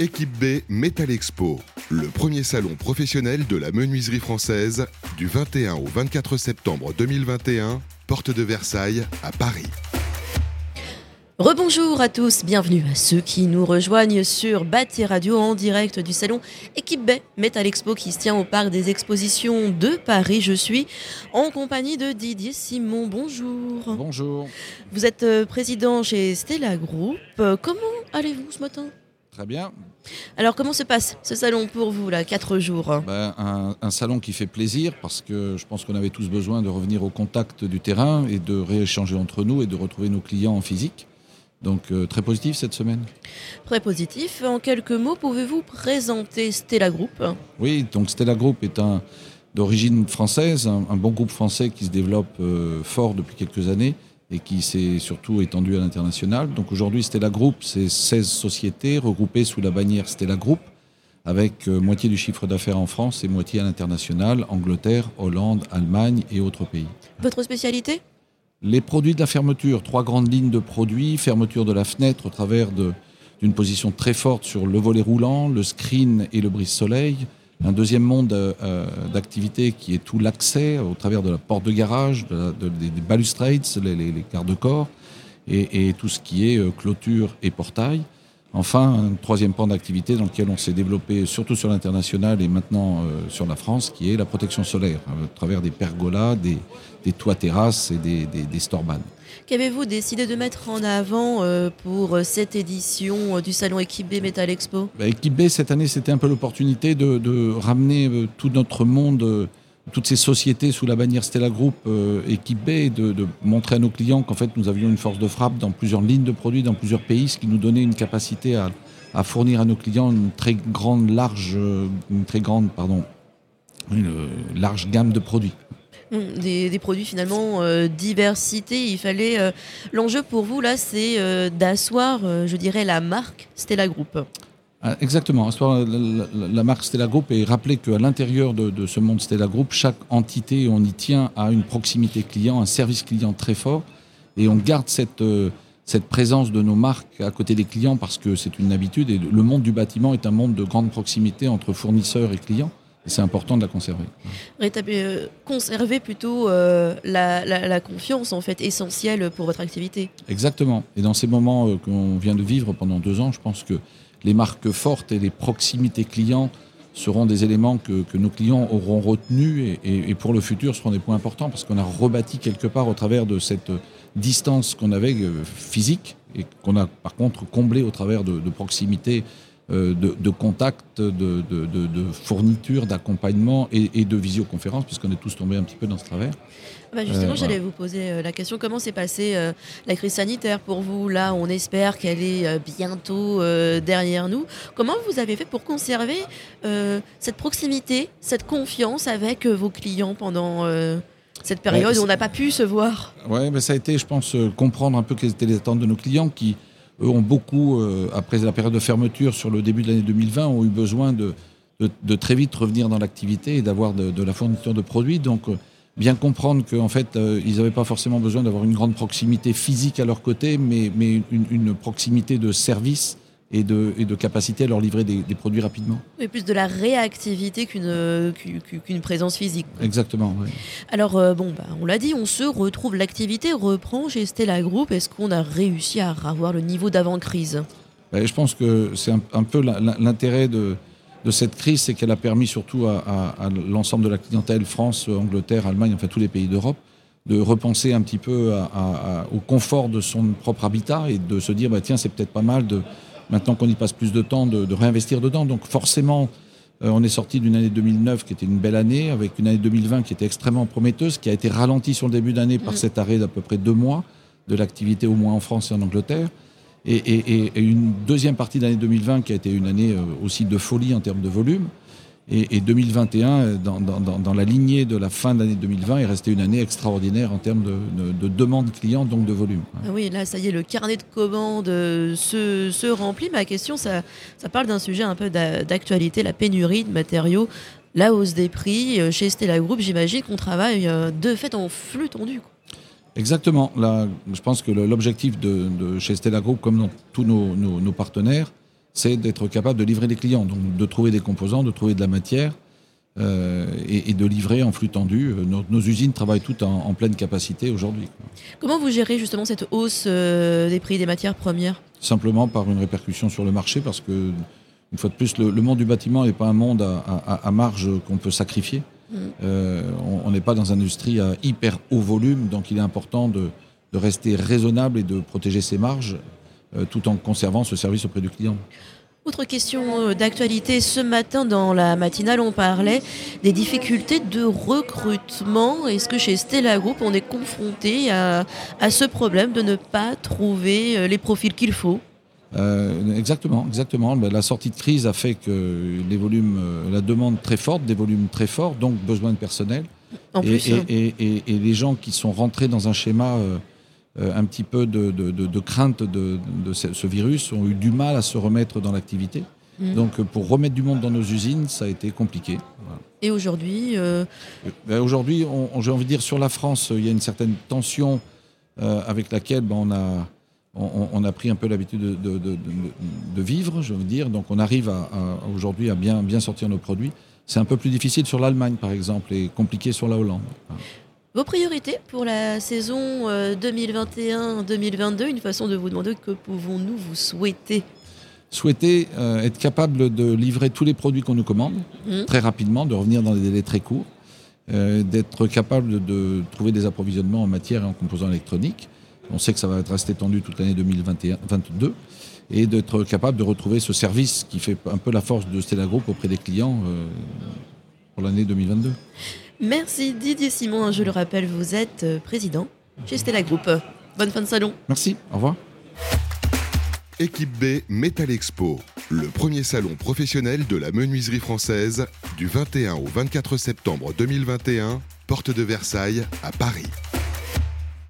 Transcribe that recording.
Équipe B Metal Expo, le premier salon professionnel de la menuiserie française du 21 au 24 septembre 2021, porte de Versailles à Paris. Rebonjour à tous, bienvenue à ceux qui nous rejoignent sur Bâti Radio en direct du salon Équipe B Metal Expo qui se tient au parc des expositions de Paris. Je suis en compagnie de Didier Simon. Bonjour. Bonjour. Vous êtes euh, président chez Stella Group. Euh, Comment allez-vous ce matin? Très bien. Alors comment se passe ce salon pour vous là, quatre jours? Ben, un, un salon qui fait plaisir parce que je pense qu'on avait tous besoin de revenir au contact du terrain et de rééchanger entre nous et de retrouver nos clients en physique. Donc euh, très positif cette semaine. Très positif. En quelques mots, pouvez-vous présenter Stella Group? Oui, donc Stella Group est un d'origine française, un, un bon groupe français qui se développe euh, fort depuis quelques années et qui s'est surtout étendu à l'international. Donc aujourd'hui, Stella Group, c'est 16 sociétés regroupées sous la bannière Stella Group, avec euh, moitié du chiffre d'affaires en France et moitié à l'international, Angleterre, Hollande, Allemagne et autres pays. Votre spécialité? Les produits de la fermeture, trois grandes lignes de produits, fermeture de la fenêtre au travers d'une position très forte sur le volet roulant, le screen et le brise-soleil. Un deuxième monde euh, euh, d'activité qui est tout l'accès au travers de la porte de garage, de de- des, des balustrades, les, les, les garde-corps, et, et tout ce qui est euh, clôture et portail. Enfin, un troisième pan d'activité dans lequel on s'est développé surtout sur l'international et maintenant euh, sur la France, qui est la protection solaire, à travers des pergolas, des, des toits terrasses et des, des. Qu'avez-vous décidé de mettre en avant euh, pour cette édition euh, du salon Équipe B Metal Expo? Bah, B, cette année, c'était un peu l'opportunité de, de ramener tout notre monde, toutes ces sociétés sous la bannière Stella Group euh, et de, montrer à nos clients qu'en fait, nous avions une force de frappe dans plusieurs lignes de produits, dans plusieurs pays, ce qui nous donnait une capacité à, fournir à nos clients une très grande, large, euh, pardon, une euh, large gamme de produits. Hum, des, produits finalement euh, diversité. Il fallait. L'enjeu pour vous là, c'est d'asseoir, je dirais, la marque Stella Group. Ah, Exactement. La, la- la marque Stella Group et rappeler qu'à l'intérieur de, de ce monde Stella Group, chaque entité, on y tient à une proximité client, un service client très fort, et on garde cette euh, cette présence de nos marques à côté des clients parce que c'est une habitude et le monde du bâtiment est un monde de grande proximité entre fournisseurs et clients. Et c'est important de la conserver. Euh, conserver plutôt euh, la, la- la confiance en fait essentielle pour votre activité. Exactement. Et dans ces moments euh, qu'on vient de vivre pendant deux ans, je pense que les marques fortes et les proximités clients seront des éléments que, nos clients auront retenus et, pour le futur seront des points importants parce qu'on a rebâti quelque part au travers de cette distance qu'on avait euh, physique et qu'on a par contre comblé au travers de, proximité, de, de contact, de, de, de, de fourniture, d'accompagnement et, et de visioconférence puisqu'on est tous tombés un petit peu dans ce travers. Bah, justement, Euh, j'allais vous poser euh, la question comment s'est passée euh, la crise sanitaire pour vous? Là, on espère qu'elle est euh, bientôt euh, derrière nous. Comment vous avez fait pour conserver euh, cette proximité, cette confiance avec euh, vos clients pendant euh, cette période Ouais, où on n'a pas pu se voir? Ouais, mais ça a été, je pense, euh, comprendre un peu quelles étaient les attentes de nos clients qui, eux, ont beaucoup, euh, après la période de fermeture sur le début de l'année 2020, ont eu besoin de, de, très vite revenir dans l'activité et d'avoir de, de la fourniture de produits. Donc, euh, bien comprendre qu'en fait, euh, ils n'avaient pas forcément besoin d'avoir une grande proximité physique à leur côté, mais, mais une, une proximité de service et de, et de capacité à leur livrer des, des produits rapidement. Mais plus de la réactivité qu'une euh, qu'une- présence physique. Exactement. Alors, euh, bon, bah, on l'a dit, on se retrouve, l'activité reprend chez Stella Group. Est-ce qu'on a réussi à avoir le niveau d'avant-crise? Ben, je pense que c'est un, un peu l'intérêt de, de cette crise, c'est qu'elle a permis surtout à, à- à l'ensemble de la clientèle, France, Angleterre, Allemagne, enfin tous les pays d'Europe, de repenser un petit peu à- au confort de son propre habitat et de se dire, bah, tiens, c'est peut-être pas mal, de, maintenant qu'on y passe plus de temps, de, de réinvestir dedans. Donc forcément, euh, on est sorti d'une année 2009 qui était une belle année, avec une année 2020 qui était extrêmement prometteuse, qui a été ralentie sur le début d'année par Mhm. cet arrêt d'à peu près deux mois de l'activité au moins en France et en Angleterre. Et, et- et- et une deuxième partie de l'année 2020 qui a été une année euh, aussi de folie en termes de volume. Et, et 2021, euh, dans, dans- dans- dans la lignée de la fin de l'année 2020, est restée une année extraordinaire en termes de, de, de demande client, donc de volume. Ah oui, là, ça y est, le carnet de commandes euh, se, se remplit. Ma question, ça, ça parle d'un sujet un peu d'a- d'actualité, la pénurie de matériaux, la hausse des prix. Euh, Chez Stella Group, j'imagine qu'on travaille euh, de fait en flux tendu. quoi. Exactement. Là, je pense que l'objectif de, de chez Stella Group, comme dans tous nos, nos- nos partenaires, c'est d'être capable de livrer les clients, donc de trouver des composants, de trouver de la matière euh, et, de livrer en flux tendu. Nos, usines travaillent toutes en, pleine capacité aujourd'hui. Comment vous gérez justement cette hausse euh, des prix des matières premières? Simplement par une répercussion sur le marché, parce que, une fois de plus, le, monde du bâtiment n'est pas un monde à, marge qu'on peut sacrifier. Mm. Euh, on n'est pas dans une industrie à hyper haut volume, donc il est important de, rester raisonnable et de protéger ses marges tout en conservant ce service auprès du client. Autre question euh, d'actualité, ce matin dans la matinale, on parlait des difficultés de recrutement. Est-ce que chez Stella Group, on est confronté à, ce problème de ne pas trouver euh, les profils qu'il faut? Euh, exactement, exactement. Ben, la sortie de crise a fait que les volumes, la demande très forte, des volumes très forts, donc besoin de personnel. En et, plus, et, et, les gens qui sont rentrés dans un schéma euh, un petit peu de, crainte de, ce, virus, ont eu du mal à se remettre dans l'activité. Mm. Donc pour remettre du monde dans nos usines, ça a été compliqué. Et aujourd'hui euh, ben, Aujourd'hui, j'ai envie de dire, sur la France, il y a une certaine tension euh, avec laquelle ben, on, a, on, a pris un peu l'habitude de, vivre, je veux dire. Donc on arrive à, aujourd'hui à bien, bien sortir nos produits. C'est un peu plus difficile sur l'Allemagne, par exemple, et compliqué sur la Hollande. Vos priorités pour la saison 2021-2022, euh, une façon de vous demander que pouvons-nous vous souhaiter? Souhaiter euh, être capable de livrer tous les produits qu'on nous commande mmh. très rapidement, de revenir dans des délais très courts, euh, d'être capable de, trouver des approvisionnements en matière et en composants électroniques. On sait que ça va être resté tendu toute l'année 2022 et d'être capable de retrouver ce service qui fait un peu la force de Stella Group auprès des clients pour l'année 2022. Merci Didier Simon. Je le rappelle, vous êtes euh, président chez Stella Group. Bonne fin de salon. Merci, au revoir. Équipe B Metal Expo, le premier salon professionnel de la menuiserie française du 21 au 24 septembre 2021, porte de Versailles à Paris.